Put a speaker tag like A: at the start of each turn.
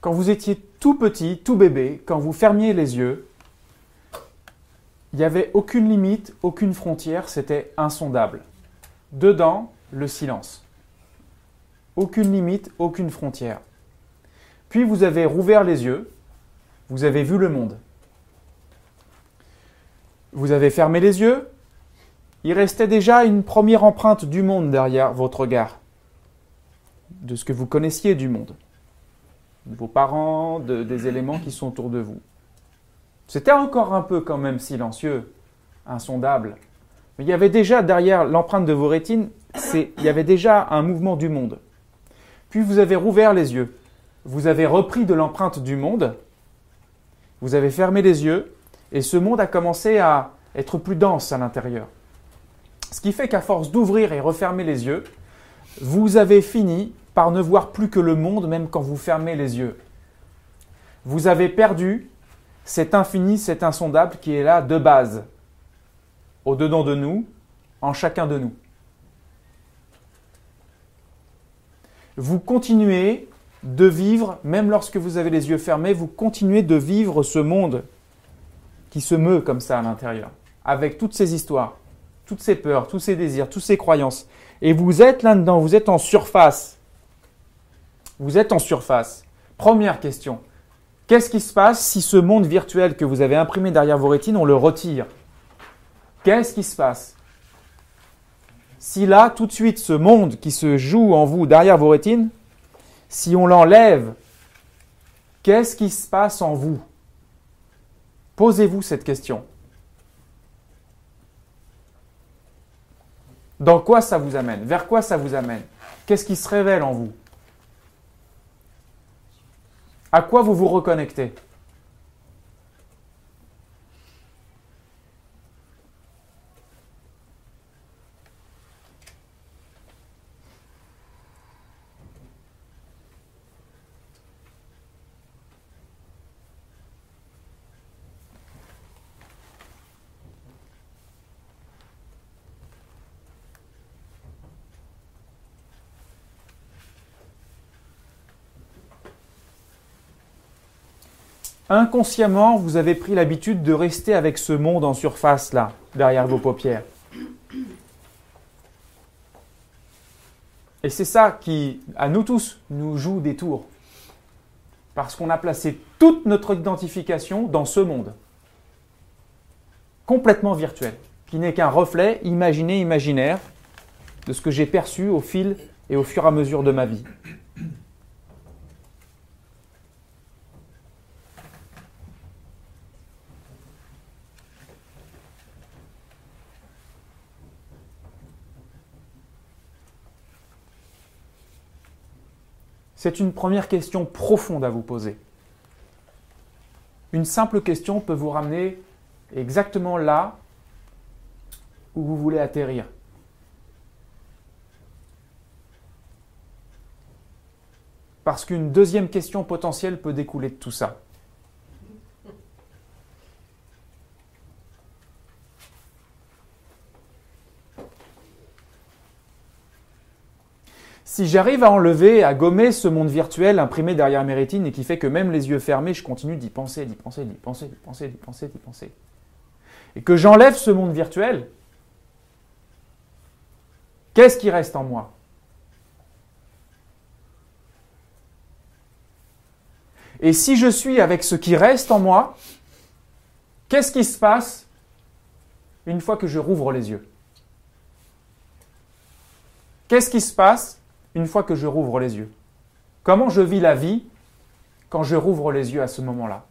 A: quand vous étiez tout petit, tout bébé, quand vous fermiez les yeux, il n'y avait aucune limite, aucune frontière, c'était insondable. Dedans, le silence. Aucune limite, aucune frontière. Puis vous avez rouvert les yeux, vous avez vu le monde. Vous avez fermé les yeux, il restait déjà une première empreinte du monde derrière votre regard, de ce que vous connaissiez du monde, vos parents, des éléments qui sont autour de vous. C'était encore un peu quand même silencieux, insondable, mais il y avait déjà derrière l'empreinte de vos rétines, il y avait déjà un mouvement du monde. Puis vous avez rouvert les yeux, vous avez repris de l'empreinte du monde, vous avez fermé les yeux, et ce monde a commencé à être plus dense à l'intérieur. Ce qui fait qu'à force d'ouvrir et refermer les yeux, vous avez fini par ne voir plus que le monde même quand vous fermez les yeux. Vous avez perdu cet infini, cet insondable qui est là de base, au-dedans de nous, en chacun de nous. Vous continuez de vivre, même lorsque vous avez les yeux fermés, vous continuez de vivre ce monde qui se meut comme ça à l'intérieur, avec toutes ces histoires toutes ces peurs, tous ces désirs, toutes ces croyances. Et vous êtes là-dedans, vous êtes en surface. Vous êtes en surface. Première question. Qu'est-ce qui se passe si ce monde virtuel que vous avez imprimé derrière vos rétines, on le retire? Qu'est-ce qui se passe? Si là, tout de suite, ce monde qui se joue en vous derrière vos rétines, si on l'enlève, qu'est-ce qui se passe en vous? Posez-vous cette question. Dans quoi ça vous amène? Vers quoi ça vous amène? Qu'est-ce qui se révèle en vous? À quoi vous vous reconnectez? Inconsciemment, vous avez pris l'habitude de rester avec ce monde en surface là, derrière vos paupières. Et c'est ça qui, à nous tous, nous joue des tours. Parce qu'on a placé toute notre identification dans ce monde. Complètement virtuel. Qui n'est qu'un reflet imaginé, imaginaire de ce que j'ai perçu au fil et au fur et à mesure de ma vie. C'est une première question profonde à vous poser. Une simple question peut vous ramener exactement là où vous voulez atterrir. Parce qu'une deuxième question potentielle peut découler de tout ça. Si j'arrive à enlever, à gommer ce monde virtuel imprimé derrière mes rétines et qui fait que même les yeux fermés, je continue d'y penser, d'y penser, d'y penser, d'y penser, d'y penser, d'y penser, et que j'enlève ce monde virtuel, qu'est-ce qui reste en moi? Et si je suis avec ce qui reste en moi, qu'est-ce qui se passe une fois que je rouvre les yeux? Qu'est-ce qui se passe une fois que je rouvre les yeux. Comment je vis la vie quand je rouvre les yeux à ce moment-là?